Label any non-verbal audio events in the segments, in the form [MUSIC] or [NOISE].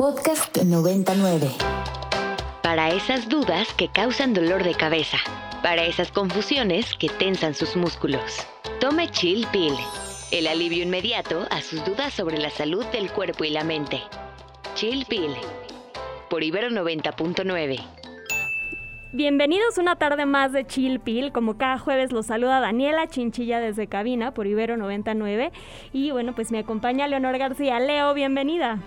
Podcast 99. Para esas dudas que causan dolor de cabeza. Para esas confusiones que tensan sus músculos. Tome Chill Pill. El alivio inmediato a sus dudas sobre la salud del cuerpo y la mente. Chill Pill. Por Ibero 90.9. Bienvenidos una tarde más de Chill Pill. Como cada jueves los saluda Daniela Chinchilla desde cabina por Ibero 99. Y bueno, pues me acompaña Leonor García. Leo, bienvenida.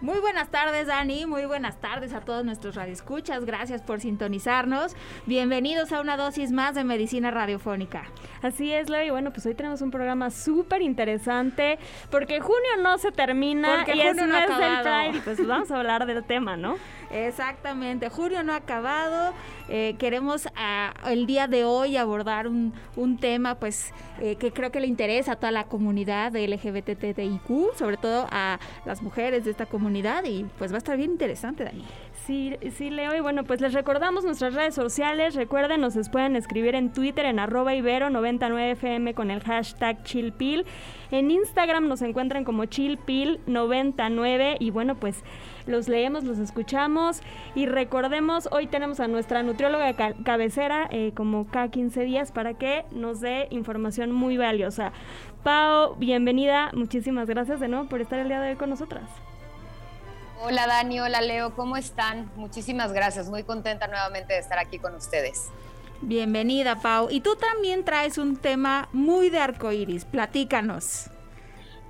Muy buenas tardes, Dani. Muy buenas tardes a todos nuestros radioescuchas. Gracias por sintonizarnos. Bienvenidos a una dosis más de medicina radiofónica. Así es, Leo. Y bueno, pues hoy tenemos un programa súper interesante porque junio no se termina Porque y es no mes del. Pride y pues vamos a hablar del tema, ¿no? [LAUGHS] Exactamente. Julio no ha acabado. Eh, queremos ah, el día de hoy abordar un, un tema, pues, eh, que creo que le interesa a toda la comunidad LGBTTIQ, sobre todo a las mujeres de esta comunidad. Y pues va a estar bien interesante, Dani. Sí, sí, Leo. Y bueno, pues les recordamos nuestras redes sociales. Recuerden, nos pueden escribir en Twitter en arroba ibero99fm con el hashtag chillpill. En Instagram nos encuentran como chillpill99. Y bueno, pues los leemos, los escuchamos. Y recordemos, hoy tenemos a nuestra nutrióloga ca- cabecera eh, como cada 15 días para que nos dé información muy valiosa. Pau, bienvenida. Muchísimas gracias de nuevo por estar el día de hoy con nosotras. Hola Dani, hola Leo, ¿cómo están? Muchísimas gracias, muy contenta nuevamente de estar aquí con ustedes. Bienvenida, Pau. Y tú también traes un tema muy de arcoíris. Platícanos.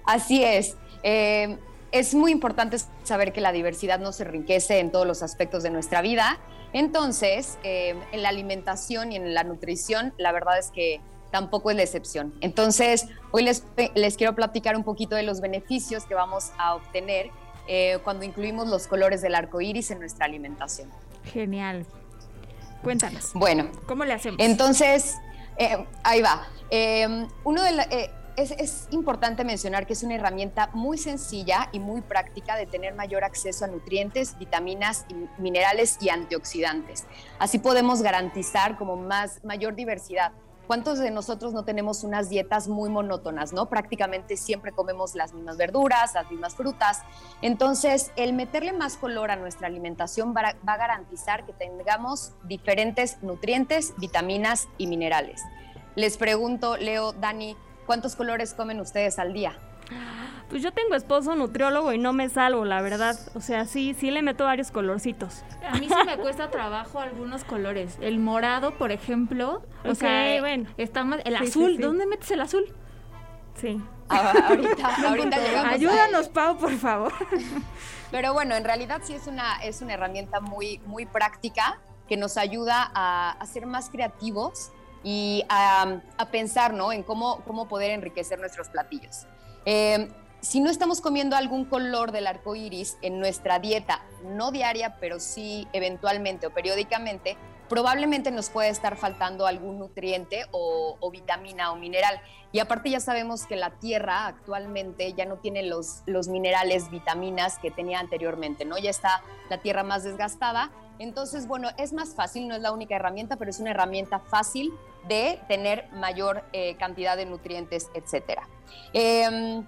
Así es, eh, es muy importante saber que la diversidad nos enriquece en todos los aspectos de nuestra vida. Entonces, eh, en la alimentación y en la nutrición, la verdad es que tampoco es la excepción. Entonces, hoy les, les quiero platicar un poquito de los beneficios que vamos a obtener eh, cuando incluimos los colores del arco iris en nuestra alimentación. Genial. Cuéntanos. Bueno, ¿Cómo le hacemos? Entonces, eh, ahí va. Eh, uno de la- es, es importante mencionar que es una herramienta muy sencilla y muy práctica de tener mayor acceso a nutrientes, vitaminas, minerales y antioxidantes. Así podemos garantizar como más mayor diversidad. ¿Cuántos de nosotros no tenemos unas dietas muy monótonas, no? Prácticamente siempre comemos las mismas verduras, las mismas frutas. Entonces, el meterle más color a nuestra alimentación va a, garantizar que tengamos diferentes nutrientes, vitaminas y minerales. Les pregunto, Leo, Dani, ¿cuántos colores comen ustedes al día? Pues yo tengo esposo nutriólogo y no me salvo, la verdad. O sea, sí, sí le meto varios colorcitos. A mí sí me cuesta trabajo algunos colores. El morado, por ejemplo. O sea, bueno. está más. El Sí, azul. sí. ¿Dónde metes el azul? Sí. Ah, ahorita, [LAUGHS] ahorita llegamos a Ayúdanos, ello. Pau, por favor. [LAUGHS] Pero bueno, en realidad sí es una, es una herramienta muy, muy práctica que nos ayuda a, a ser más creativos y a, a pensar ¿no? en cómo, cómo poder enriquecer nuestros platillos. Eh, si no estamos comiendo algún color del arco iris en nuestra dieta, no diaria, pero sí eventualmente o periódicamente, probablemente nos puede estar faltando algún nutriente o, vitamina o mineral. Y aparte ya sabemos que la tierra actualmente ya no tiene los, minerales, vitaminas que tenía anteriormente, ¿no? Ya está la tierra más desgastada. Entonces, bueno, es más fácil, no es la única herramienta, pero es una herramienta fácil de tener mayor eh, cantidad de nutrientes, etcétera. Eh,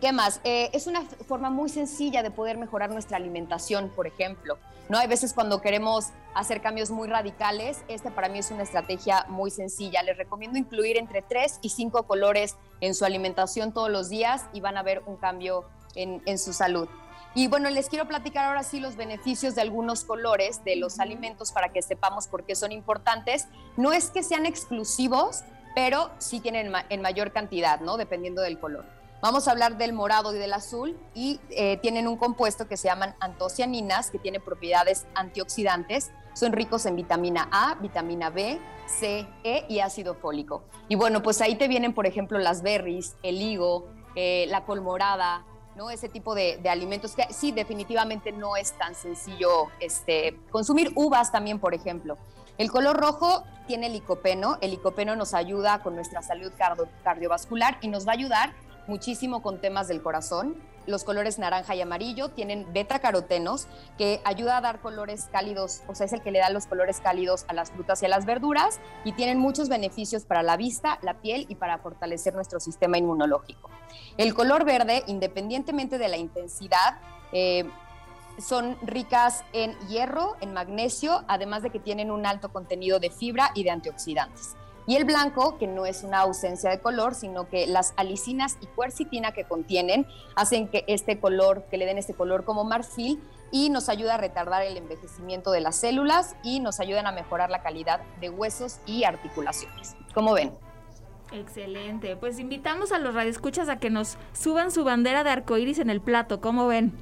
¿Qué más? Eh, es una forma muy sencilla de poder mejorar nuestra alimentación, por ejemplo. ¿no? Hay veces cuando queremos hacer cambios muy radicales, esta para mí es una estrategia muy sencilla. Les recomiendo incluir entre 3 y 5 colores en su alimentación todos los días y van a ver un cambio en, en su salud. Y bueno, les quiero platicar ahora sí los beneficios de algunos colores de los alimentos para que sepamos por qué son importantes. No es que sean exclusivos, pero sí tienen en mayor cantidad, ¿no? Dependiendo del color. Vamos a hablar del morado y del azul y eh, tienen un compuesto que se llaman antocianinas, que tiene propiedades antioxidantes. Son ricos en vitamina A, vitamina B, C, E y ácido fólico. Y bueno, pues ahí te vienen, por ejemplo, las berries, el higo, eh, la col morada, ¿no? Ese tipo de, de alimentos que sí, definitivamente no es tan sencillo este, consumir. Uvas también, por ejemplo. El color rojo tiene licopeno. El licopeno nos ayuda con nuestra salud cardio- cardiovascular y nos va a ayudar muchísimo con temas del corazón. Los colores naranja y amarillo tienen beta carotenos que ayuda a dar colores cálidos, o sea, es el que le da los colores cálidos a las frutas y a las verduras y tienen muchos beneficios para la vista, la piel y para fortalecer nuestro sistema inmunológico. El color verde, independientemente de la intensidad, eh, son ricas en hierro, en magnesio, además de que tienen un alto contenido de fibra y de antioxidantes. Y el blanco, que no es una ausencia de color, sino que las alicinas y cuercitina que contienen hacen que este color, que le den este color como marfil y nos ayuda a retardar el envejecimiento de las células y nos ayudan a mejorar la calidad de huesos y articulaciones. ¿Cómo ven? Excelente. Pues invitamos a los radioescuchas a que nos suban su bandera de arcoíris en el plato. ¿Cómo ven?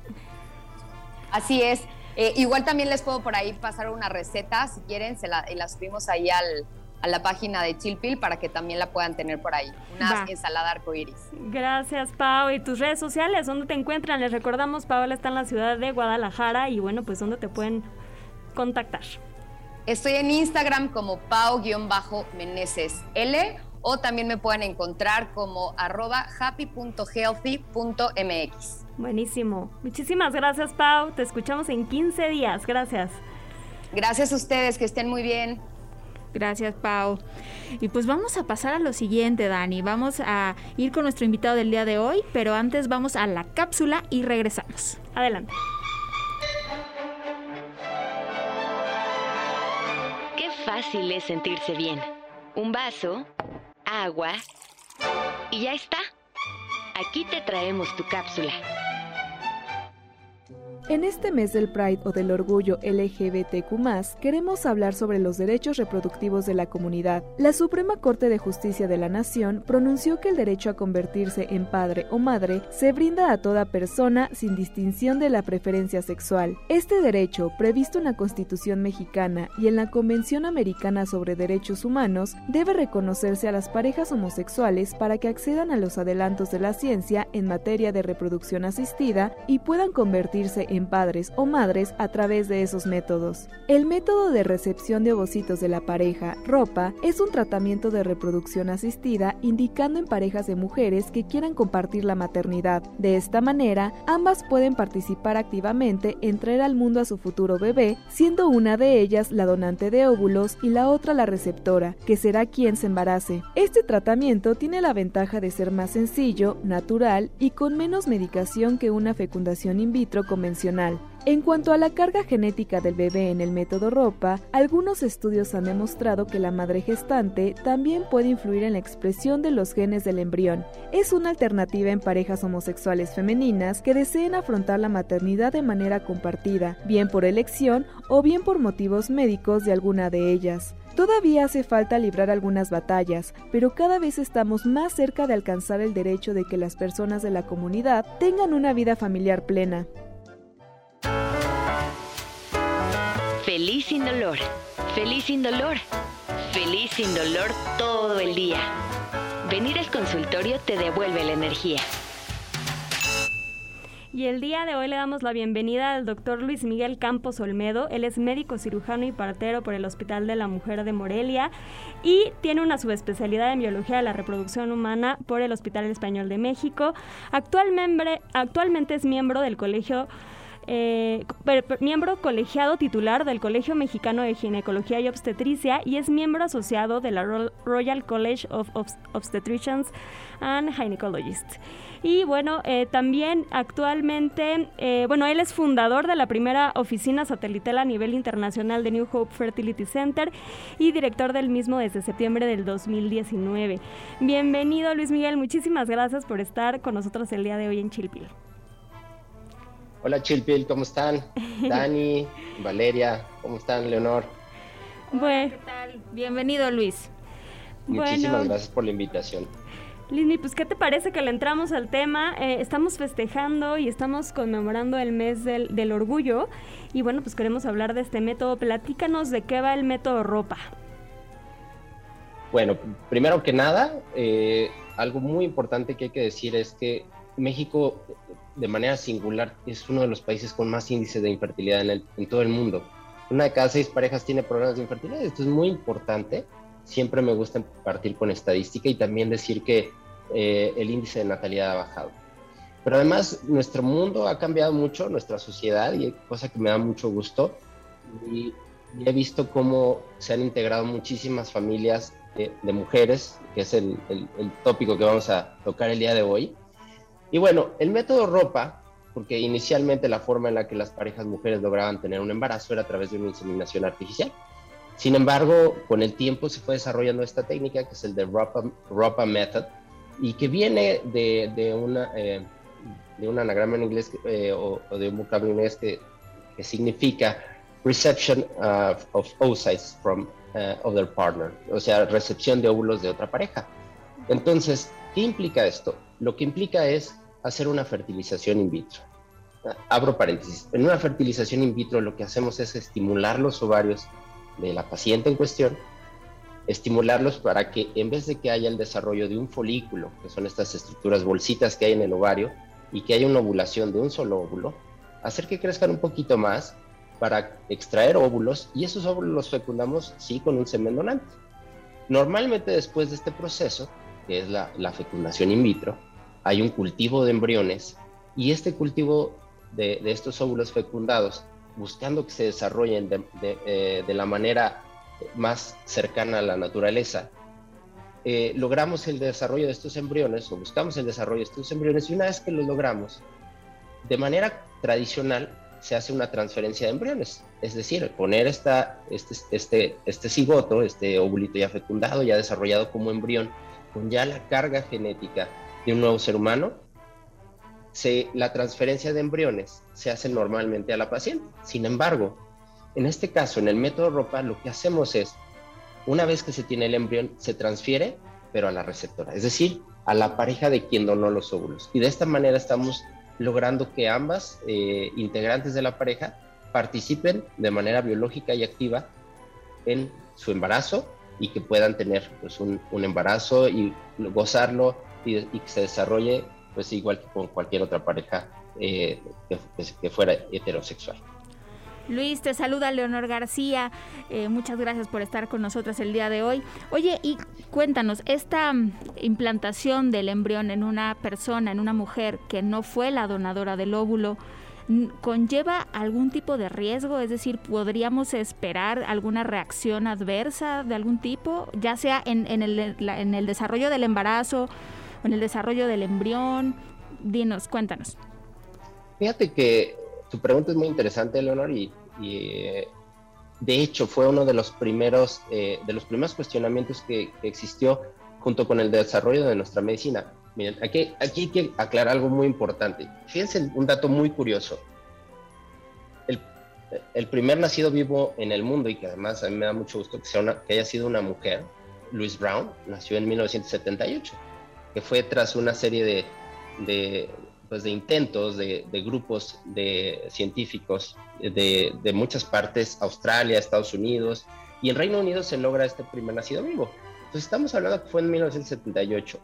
Así es. Eh, igual también les puedo por ahí pasar una receta, si quieren, se la, subimos ahí al, a la página de Chilpil para que también la puedan tener por ahí. Una ensalada arcoíris. Gracias, Pau. ¿Y tus redes sociales? ¿Dónde te encuentran? Les recordamos, Paola está en la ciudad de Guadalajara y bueno, pues ¿dónde te pueden contactar? Estoy en Instagram como pau-meneses L o también me pueden encontrar como arroba happy.healthy.mx. Buenísimo. Muchísimas gracias, Pau. Te escuchamos en 15 días. Gracias. Gracias a ustedes, que estén muy bien. Gracias, Pau. Y pues vamos a pasar a lo siguiente, Dani. Vamos a ir con nuestro invitado del día de hoy, pero antes vamos a la cápsula y regresamos. Adelante. Qué fácil es sentirse bien. Un vaso agua y ya está. Aquí te traemos tu cápsula. En este mes del Pride o del orgullo LGBTQ, queremos hablar sobre los derechos reproductivos de la comunidad. La Suprema Corte de Justicia de la Nación pronunció que el derecho a convertirse en padre o madre se brinda a toda persona sin distinción de la preferencia sexual. Este derecho, previsto en la Constitución mexicana y en la Convención Americana sobre Derechos Humanos, debe reconocerse a las parejas homosexuales para que accedan a los adelantos de la ciencia en materia de reproducción asistida y puedan convertirse en padres o madres a través de esos métodos. El método de recepción de ovocitos de la pareja, ropa, es un tratamiento de reproducción asistida indicando en parejas de mujeres que quieran compartir la maternidad. De esta manera, ambas pueden participar activamente en traer al mundo a su futuro bebé, siendo una de ellas la donante de óvulos y la otra la receptora, que será quien se embarace. Este tratamiento tiene la ventaja de ser más sencillo, natural y con menos medicación que una fecundación in vitro convencional en cuanto a la carga genética del bebé en el método ropa, algunos estudios han demostrado que la madre gestante también puede influir en la expresión de los genes del embrión. Es una alternativa en parejas homosexuales femeninas que deseen afrontar la maternidad de manera compartida, bien por elección o bien por motivos médicos de alguna de ellas. Todavía hace falta librar algunas batallas, pero cada vez estamos más cerca de alcanzar el derecho de que las personas de la comunidad tengan una vida familiar plena. Feliz sin dolor, feliz sin dolor, feliz sin dolor todo el día. Venir al consultorio te devuelve la energía. Y el día de hoy le damos la bienvenida al doctor Luis Miguel Campos Olmedo. Él es médico cirujano y partero por el Hospital de la Mujer de Morelia y tiene una subespecialidad en biología de la reproducción humana por el Hospital Español de México. Actualmente, actualmente es miembro del Colegio eh, miembro colegiado titular del Colegio Mexicano de Ginecología y Obstetricia y es miembro asociado de la Royal College of Obstetricians and Gynecologists. Y bueno, eh, también actualmente, eh, bueno, él es fundador de la primera oficina satelital a nivel internacional de New Hope Fertility Center y director del mismo desde septiembre del 2019. Bienvenido Luis Miguel, muchísimas gracias por estar con nosotros el día de hoy en Chilpil. Hola Chilpil, ¿cómo están? [LAUGHS] Dani, Valeria, ¿cómo están? Leonor. Bueno, ¿qué tal? Bienvenido Luis. Muchísimas gracias por la invitación. Lini, pues ¿qué te parece que le entramos al tema? Eh, estamos festejando y estamos conmemorando el mes del, del, orgullo y bueno, pues queremos hablar de este método. Platícanos de qué va el método ropa. Bueno, primero que nada, eh, algo muy importante que hay que decir es que México de manera singular es uno de los países con más índice de infertilidad en, todo el mundo. Una de cada seis parejas tiene problemas de infertilidad. Esto es muy importante. Siempre me gusta partir con estadística y también decir que eh, el índice de natalidad ha bajado. Pero además nuestro mundo ha cambiado mucho, nuestra sociedad, y cosa que me da mucho gusto. Y, he visto cómo se han integrado muchísimas familias de, mujeres, que es el tópico que vamos a tocar el día de hoy y bueno, el método ropa porque inicialmente la forma en la que las parejas mujeres lograban tener un embarazo era a través de una inseminación artificial. Sin embargo, con el tiempo se fue desarrollando esta técnica que es el de ROPA, Method y que viene de, una, eh, de un anagrama en inglés eh, o, de un vocablo en inglés que, que significa reception of oocytes from uh, other partner, o sea, recepción de óvulos de otra pareja. Entonces, ¿qué implica esto? Lo que implica es hacer una fertilización in vitro. Abro paréntesis. En una fertilización in vitro lo que hacemos es estimular los ovarios de la paciente en cuestión, estimularlos para que en vez de que haya el desarrollo de un folículo, que son estas estructuras bolsitas que hay en el ovario, y que haya una ovulación de un solo óvulo, hacer que crezcan un poquito más para extraer óvulos y esos óvulos los fecundamos sí con un semen donante. Normalmente después de este proceso, que es la, fecundación in vitro, hay un cultivo de embriones y este cultivo de, estos óvulos fecundados, buscando que se desarrollen eh, de, la manera más cercana a la naturaleza, eh, logramos el desarrollo de estos embriones o buscamos el desarrollo de estos embriones y una vez que lo logramos, de manera tradicional se hace una transferencia de embriones, es decir, poner esta, este, este, este cigoto, este óvulito ya fecundado, ya desarrollado como embrión, con ya la carga genética de un nuevo ser humano, se, la transferencia de embriones se hace normalmente a la paciente. Sin embargo, en este caso, en el método ROPA, lo que hacemos es, una vez que se tiene el embrión, se transfiere, pero a la receptora, es decir, a la pareja de quien donó los óvulos. Y de esta manera estamos logrando que ambas eh, integrantes de la pareja participen de manera biológica y activa en su embarazo y que puedan tener pues, un, embarazo y gozarlo y, que se desarrolle pues igual que con cualquier otra pareja eh, que fuera heterosexual. Luis, te saluda Leonor García. Eh, muchas gracias por estar con nosotros el día de hoy. Oye, y cuéntanos, esta mm, implantación del embrión en una persona, en una mujer que no fue la donadora del óvulo, ¿conlleva algún tipo de riesgo? Es decir, ¿podríamos esperar alguna reacción adversa de algún tipo, ya sea en, el, en el desarrollo del embarazo en el desarrollo del embrión? Dinos, cuéntanos. Fíjate que tu pregunta es muy interesante, Leonor, y, eh, de hecho fue uno de los primeros, eh, de los primeros cuestionamientos que, existió junto con el desarrollo de nuestra medicina. Miren, aquí, aquí hay que aclarar algo muy importante. Fíjense un dato muy curioso. El, primer nacido vivo en el mundo, y que además a mí me da mucho gusto que, sea que haya sido una mujer, Louise Brown, nació en 1978, que fue tras una serie de, de, pues, de intentos de, grupos de científicos de, muchas partes, Australia, Estados Unidos, y en Reino Unido se logra este primer nacido vivo. Entonces estamos hablando que fue en 1978.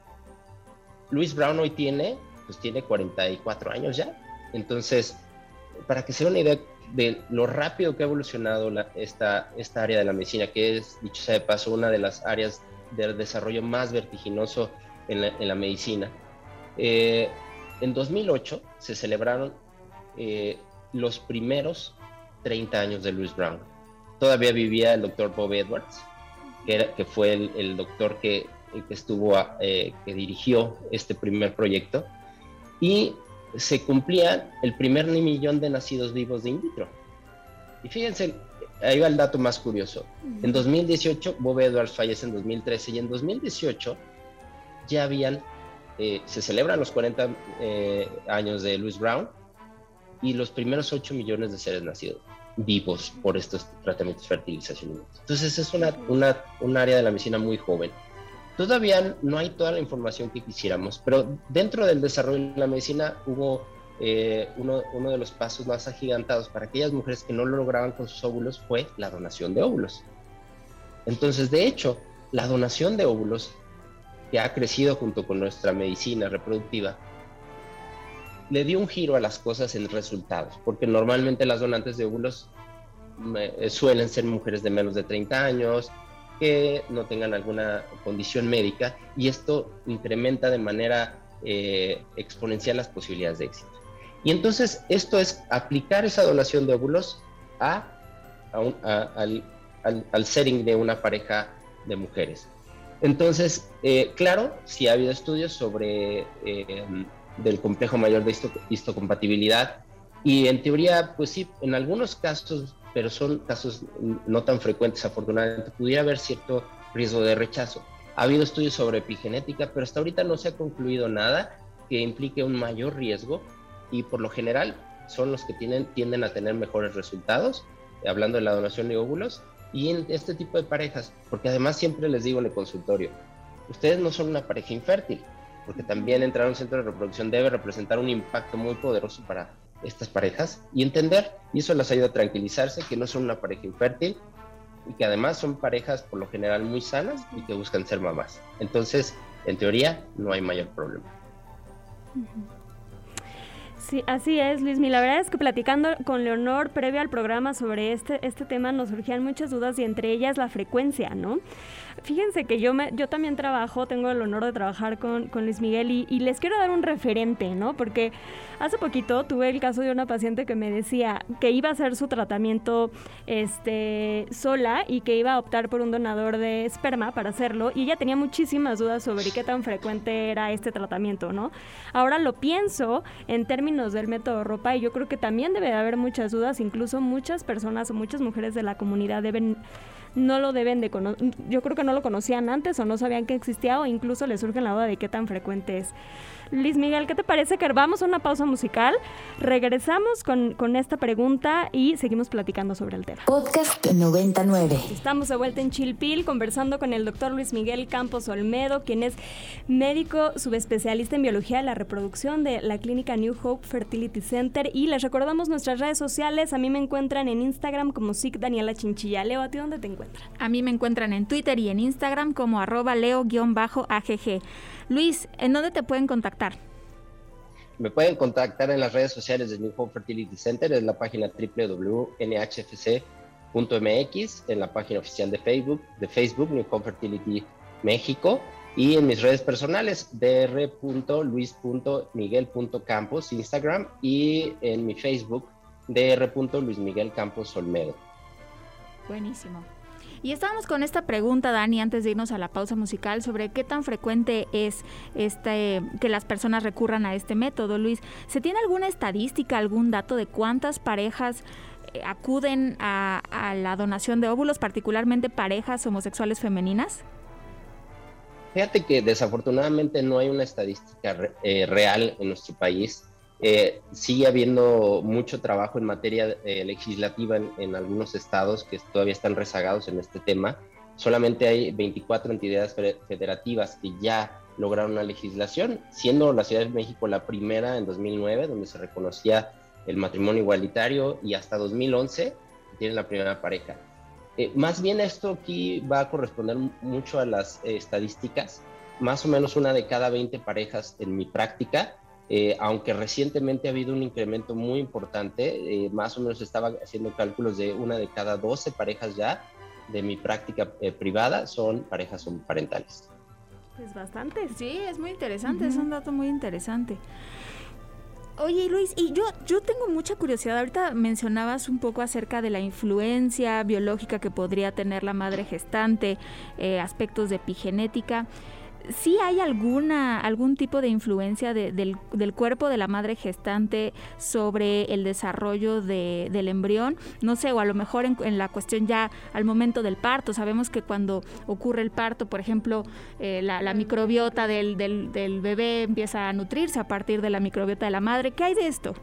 Luis Brown hoy tiene, pues tiene 44 años ya. Entonces, para que se den una idea de lo rápido que ha evolucionado esta, esta área de la medicina, que es, dicho sea de paso, una de las áreas de desarrollo más vertiginoso en la, en la medicina. Eh, en 2008 se celebraron eh, los primeros 30 años de Louis Brown. Todavía vivía el doctor Bob Edwards, que, que fue el, doctor que, que estuvo, eh, que dirigió este primer proyecto, y se cumplía el primer millón de nacidos vivos de in vitro. Y fíjense, ahí va el dato más curioso. En 2018, Bob Edwards fallece en 2013 y en 2018 ya habían eh, se celebran los 40 eh, años de Louis Brown y los primeros 8 millones de seres nacidos vivos por estos tratamientos de fertilización. Entonces es una, una, un área de la medicina muy joven. Todavía no hay toda la información que quisiéramos, pero dentro del desarrollo de la medicina hubo eh, uno, uno, de los pasos más agigantados para aquellas mujeres que no lo lograban con sus óvulos fue la donación de óvulos. Entonces, de hecho, la donación de óvulos que ha crecido junto con nuestra medicina reproductiva, le dio un giro a las cosas en resultados, porque normalmente las donantes de óvulos eh, suelen ser mujeres de menos de 30 años, que no tengan alguna condición médica, y esto incrementa de manera eh, exponencial las posibilidades de éxito. Y entonces esto es aplicar esa donación de óvulos a, al, al setting de una pareja de mujeres. Entonces, eh, claro, sí ha habido estudios sobre eh, del complejo mayor de histocompatibilidad. Y en teoría, pues sí, en algunos casos, pero son casos no tan frecuentes, afortunadamente, pudiera haber cierto riesgo de rechazo. Ha habido estudios sobre epigenética, pero hasta ahorita no se ha concluido nada que implique un mayor riesgo y por lo general son los que tienen, tienden a tener mejores resultados, hablando de la donación de óvulos, y en este tipo de parejas, porque además siempre les digo en el consultorio, ustedes no son una pareja infértil, porque también entrar a un centro de reproducción debe representar un impacto muy poderoso para estas parejas y entender, y eso les ayuda a tranquilizarse, que no son una pareja infértil y que además son parejas por lo general muy sanas y que buscan ser mamás. Entonces, en teoría, no hay mayor problema. Sí, así es, Luis. La verdad es que platicando con Leonor previo al programa sobre este, este tema nos surgían muchas dudas y entre ellas la frecuencia, ¿no? Fíjense que yo, me, yo también trabajo, tengo el honor de trabajar con, con Luis Miguel y, y, les quiero dar un referente, ¿no? Porque hace poquito tuve el caso de una paciente que me decía que iba a hacer su tratamiento este, sola y que iba a optar por un donador de esperma para hacerlo y ella tenía muchísimas dudas sobre qué tan frecuente era este tratamiento, ¿no? Ahora lo pienso en términos del método ropa y yo creo que también debe de haber muchas dudas, incluso muchas personas o muchas mujeres de la comunidad deben no lo deben de conocer, yo creo que no lo conocían antes o no sabían que existía o incluso les surge la duda de qué tan frecuente es. Luis Miguel, ¿qué te parece que vamos a una pausa musical? Regresamos con, con, esta pregunta y seguimos platicando sobre el tema. Podcast 99. Estamos de vuelta en Chilpil conversando con el doctor Luis Miguel Campos Olmedo, quien es médico subespecialista en biología de la reproducción de la clínica New Hope Fertility Center. Y les recordamos nuestras redes sociales. A mí me encuentran en Instagram como SIC Daniela Chinchilla. Leo, ¿a ti dónde te encuentran? A mí me encuentran en Twitter y en Instagram como arroba leo-agg. Luis, ¿en dónde te pueden contactar? Me pueden contactar en las redes sociales de New Hope Fertility Center, en la página www.nhfc.mx, en la página oficial de Facebook, de Facebook, New Hope Fertility México, y en mis redes personales, dr.luis.miguel.campos, Instagram, y en mi Facebook, dr.luismiguelcampos Olmedo. Buenísimo. Y estábamos con esta pregunta, Dani, antes de irnos a la pausa musical, sobre qué tan frecuente es este que las personas recurran a este método, Luis. ¿Se tiene alguna estadística, algún dato de cuántas parejas eh, acuden a, la donación de óvulos, particularmente parejas homosexuales femeninas? Fíjate que desafortunadamente no hay una estadística eh, real en nuestro país. Eh, sigue habiendo mucho trabajo en materia eh, legislativa en, algunos estados que todavía están rezagados en este tema. Solamente hay 24 entidades federativas que ya lograron una legislación, siendo la Ciudad de México la primera en 2009, donde se reconocía el matrimonio igualitario, y hasta 2011 tiene la primera pareja. Eh, más bien esto aquí va a corresponder mucho a las estadísticas. Más o menos una de cada 20 parejas en mi práctica eh, aunque recientemente ha habido un incremento muy importante, eh, más o menos estaba haciendo cálculos de una de cada 12 parejas ya de mi práctica eh, privada son parejas parentales. Es bastante, sí, es muy interesante, es un dato muy interesante. Oye Luis, y yo, yo tengo mucha curiosidad, ahorita mencionabas un poco acerca de la influencia biológica que podría tener la madre gestante, aspectos de epigenética. ¿Sí hay alguna, algún tipo de influencia del, cuerpo de la madre gestante sobre el desarrollo del embrión? No sé, o a lo mejor en, la cuestión ya al momento del parto. Sabemos que cuando ocurre el parto, por ejemplo, eh, la, microbiota del, bebé empieza a nutrirse a partir de la microbiota de la madre. ¿Qué hay de esto?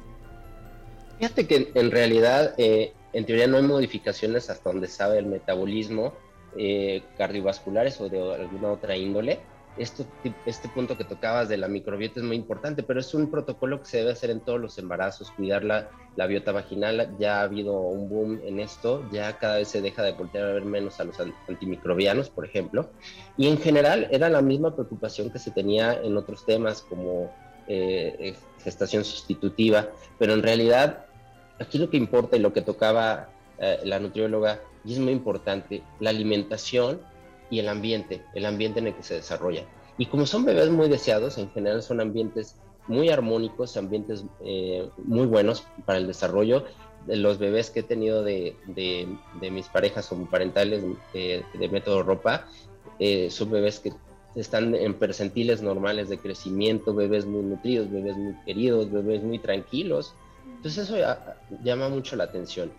Fíjate que en realidad, eh, en teoría no hay modificaciones hasta donde sabe el metabolismo eh, cardiovasculares o de alguna otra índole esto, este punto que tocabas de la microbiota es muy importante, pero es un protocolo que se debe hacer en todos los embarazos, cuidar la, la biota vaginal. Ya ha habido un boom en esto, ya cada vez se deja de voltear a ver menos a los antimicrobianos, por ejemplo. Y en general era la misma preocupación que se tenía en otros temas como eh, gestación sustitutiva, pero en realidad aquí lo que importa y lo que tocaba eh, la nutrióloga, y es muy importante, la alimentación y el ambiente, el ambiente en el que se desarrolla. Y como son bebés muy deseados, en general son ambientes muy armónicos, ambientes eh, muy buenos para el desarrollo. Los bebés que he tenido de, de, mis parejas como parentales de, método ropa, eh, son bebés que están en percentiles normales de crecimiento, bebés muy nutridos, bebés muy queridos, bebés muy tranquilos. Entonces eso llama mucho la atención.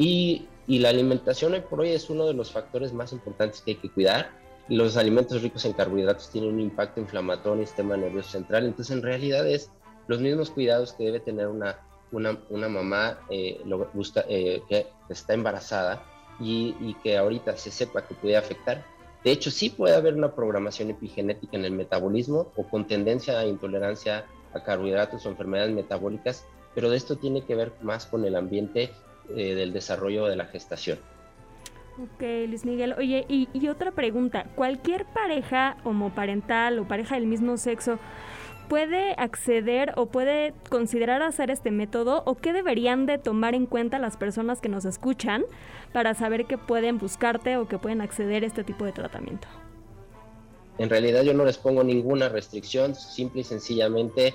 Y, y, la alimentación hoy por hoy es uno de los factores más importantes que hay que cuidar. Los alimentos ricos en carbohidratos tienen un impacto inflamatorio en el sistema nervioso central. Entonces en realidad es los mismos cuidados que debe tener una, una, una mamá eh, lo busca, eh, que está embarazada y, y que ahorita se sepa que puede afectar de hecho, sí puede haber una programación epigenética en el metabolismo o con tendencia a intolerancia a carbohidratos o enfermedades metabólicas, pero de esto tiene que ver más con el ambiente eh, del desarrollo de la gestación. Ok, Luis Miguel. Oye, y, y, otra pregunta. ¿Cualquier pareja homoparental o pareja del mismo sexo puede acceder o puede considerar hacer este método o qué deberían de tomar en cuenta las personas que nos escuchan para saber que pueden buscarte o que pueden acceder a este tipo de tratamiento? En realidad yo no les pongo ninguna restricción, simple y sencillamente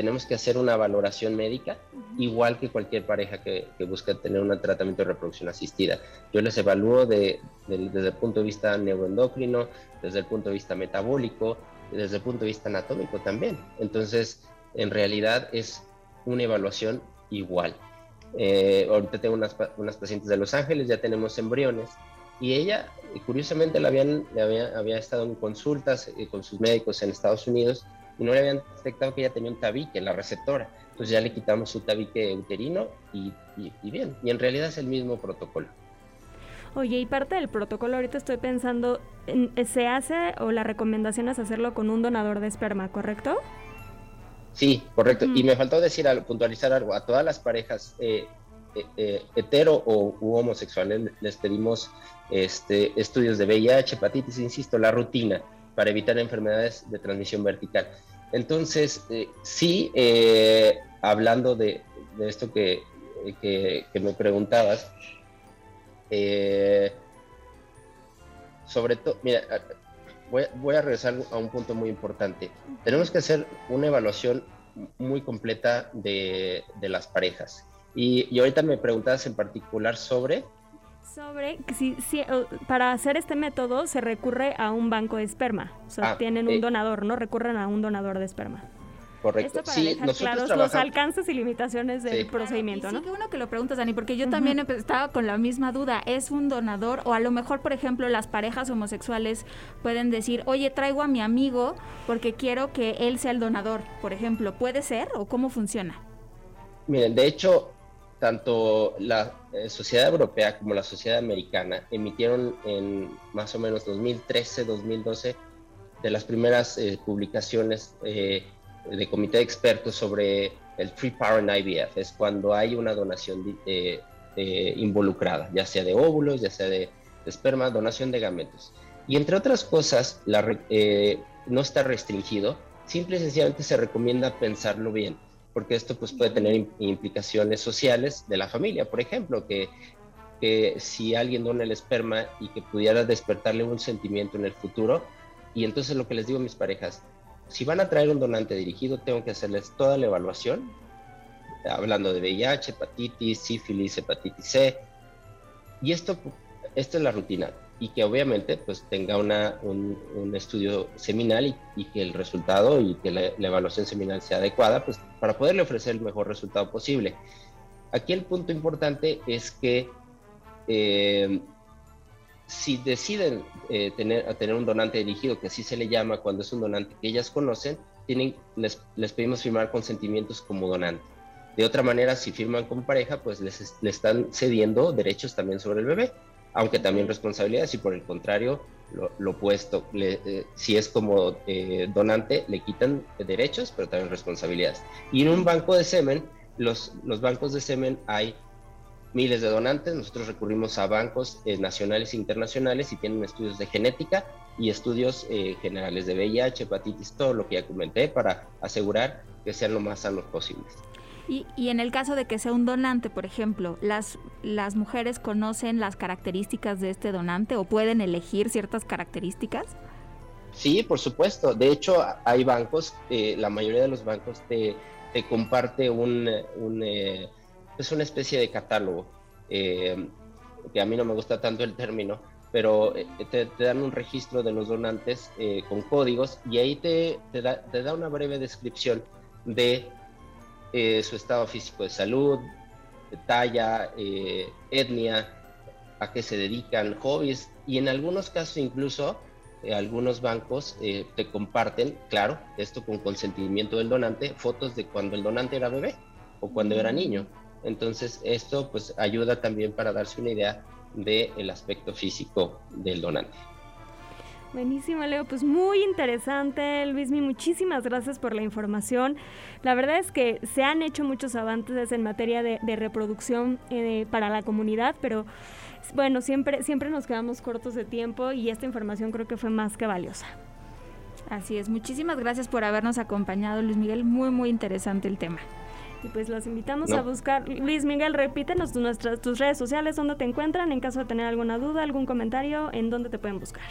tenemos que hacer una valoración médica, igual que cualquier pareja que, que busque tener un tratamiento de reproducción asistida. Yo les evalúo de, de, desde el punto de vista neuroendocrino, desde el punto de vista metabólico, desde el punto de vista anatómico también. Entonces, en realidad es una evaluación igual. Eh, ahorita tengo unas, unas, pacientes de Los Ángeles, ya tenemos embriones, y ella, curiosamente, la habían, había, había, estado en consultas eh, con sus médicos en Estados Unidos y no le habían detectado que ella tenía un tabique, la receptora. Entonces ya le quitamos su tabique uterino y, y, y bien, y en realidad es el mismo protocolo. Oye, y parte del protocolo, ahorita estoy pensando, ¿se hace o la recomendación es hacerlo con un donador de esperma, correcto? Sí, correcto. Mm. Y me faltó decir, al puntualizar algo, a todas las parejas eh, eh, hetero o u homosexuales les pedimos este, estudios de VIH, hepatitis, insisto, la rutina para evitar enfermedades de transmisión vertical. Entonces, eh, sí, hablando de, esto que, que, que me preguntabas, eh, sobre todo, mira, voy, voy, a regresar a un punto muy importante. Tenemos que hacer una evaluación muy completa de, de las parejas. Y, y, ahorita me preguntabas en particular sobre... Sobre si, si para hacer este método se recurre a un banco de esperma. O sea, ah, tienen un eh, donador, ¿no? Recurren a un donador de esperma. Correcto. Esto para sí, dejar claros trabajamos... los alcances y limitaciones del sí. procedimiento, claro, ¿no? Sí, qué bueno que lo preguntas, Dani, porque yo uh -huh. también estaba con la misma duda. ¿Es un donador? O a lo mejor, por ejemplo, las parejas homosexuales pueden decir, oye, traigo a mi amigo porque quiero que él sea el donador, por ejemplo. ¿Puede ser o cómo funciona? Miren, de hecho, tanto la eh, sociedad europea como la sociedad americana emitieron en más o menos 2013, 2012 de las primeras eh, publicaciones eh, de comité de expertos sobre el Free Parent IVF, es cuando hay una donación involucrada, ya sea de óvulos, ya sea de, esperma, donación de gametos. Y entre otras cosas, no está restringido, simple y sencillamente se recomienda pensarlo bien, porque esto pues, puede tener implicaciones sociales de la familia, por ejemplo, que, que si alguien dona el esperma y que pudiera despertarle un sentimiento en el futuro, y entonces lo que les digo a mis parejas, si van a traer un donante dirigido, tengo que hacerles toda la evaluación, hablando de VIH, hepatitis, sífilis, hepatitis C. Y esto, esta es la rutina. Y que obviamente pues tenga una, un, un estudio seminal y, y, que el resultado y que la, la, evaluación seminal sea adecuada, pues para poderle ofrecer el mejor resultado posible. Aquí el punto importante es que eh, si deciden eh, tener, tener un donante dirigido, que así se le llama cuando es un donante que ellas conocen, tienen, les, les pedimos firmar consentimientos como donante. De otra manera, si firman con pareja, pues les, les están cediendo derechos también sobre el bebé, aunque también responsabilidades, y por el contrario, lo, opuesto, le, eh, si es como eh, donante, le quitan derechos, pero también responsabilidades. Y en un banco de semen, los, bancos de semen hay miles de donantes. Nosotros recurrimos a bancos eh, nacionales e internacionales y tienen estudios de genética y estudios generales de VIH, hepatitis, todo lo que ya comenté para asegurar que sean lo más sanos posibles. Y, y, en el caso de que sea un donante, por ejemplo, ¿las, ¿las mujeres conocen las características de este donante o pueden elegir ciertas características? Sí, por supuesto. De hecho, hay bancos, eh, la mayoría de los bancos te, te comparte un, un eh, es una especie de catálogo, eh, que a mí no me gusta tanto el término, pero eh, te, dan un registro de los donantes eh, con códigos y ahí te, te, da, te, da, una breve descripción de eh, su estado físico de salud, talla, etnia, a qué se dedican, hobbies y en algunos casos incluso algunos bancos te comparten, claro, esto con consentimiento del donante, fotos de cuando el donante era bebé o cuando era niño. Entonces esto pues ayuda también para darse una idea del aspecto físico del donante. Buenísimo, Leo. Pues muy interesante, Luismi. Muchísimas gracias por la información. La verdad es que se han hecho muchos avances en materia de, reproducción eh, para la comunidad, pero bueno, siempre, siempre nos quedamos cortos de tiempo y esta información creo que fue más que valiosa. Así es. Muchísimas gracias por habernos acompañado, Luis Miguel. Muy, muy interesante el tema. Y pues los invitamos a buscar. Luis Miguel, repítenos nuestras, tus redes sociales, dónde te encuentran, en caso de tener alguna duda, algún comentario, en dónde te pueden buscar.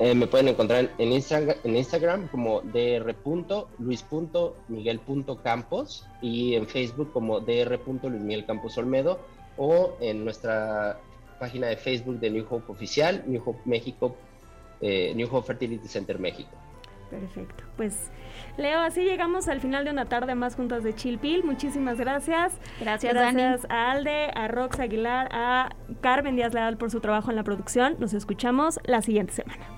Eh, me pueden encontrar en, Instagram, en Instagram como dr.luis.miguel.campos y en Facebook como dr.luismiguelcampos Olmedo o en nuestra página de Facebook de New Hope Oficial, New Hope México, eh, New Hope Fertility Center México. Perfecto. Pues Leo, así llegamos al final de una tarde más juntas de Chilpil. Muchísimas gracias. Gracias, gracias a Alde, a Rox Aguilar, a Carmen Díaz Leal por su trabajo en la producción. Nos escuchamos la siguiente semana.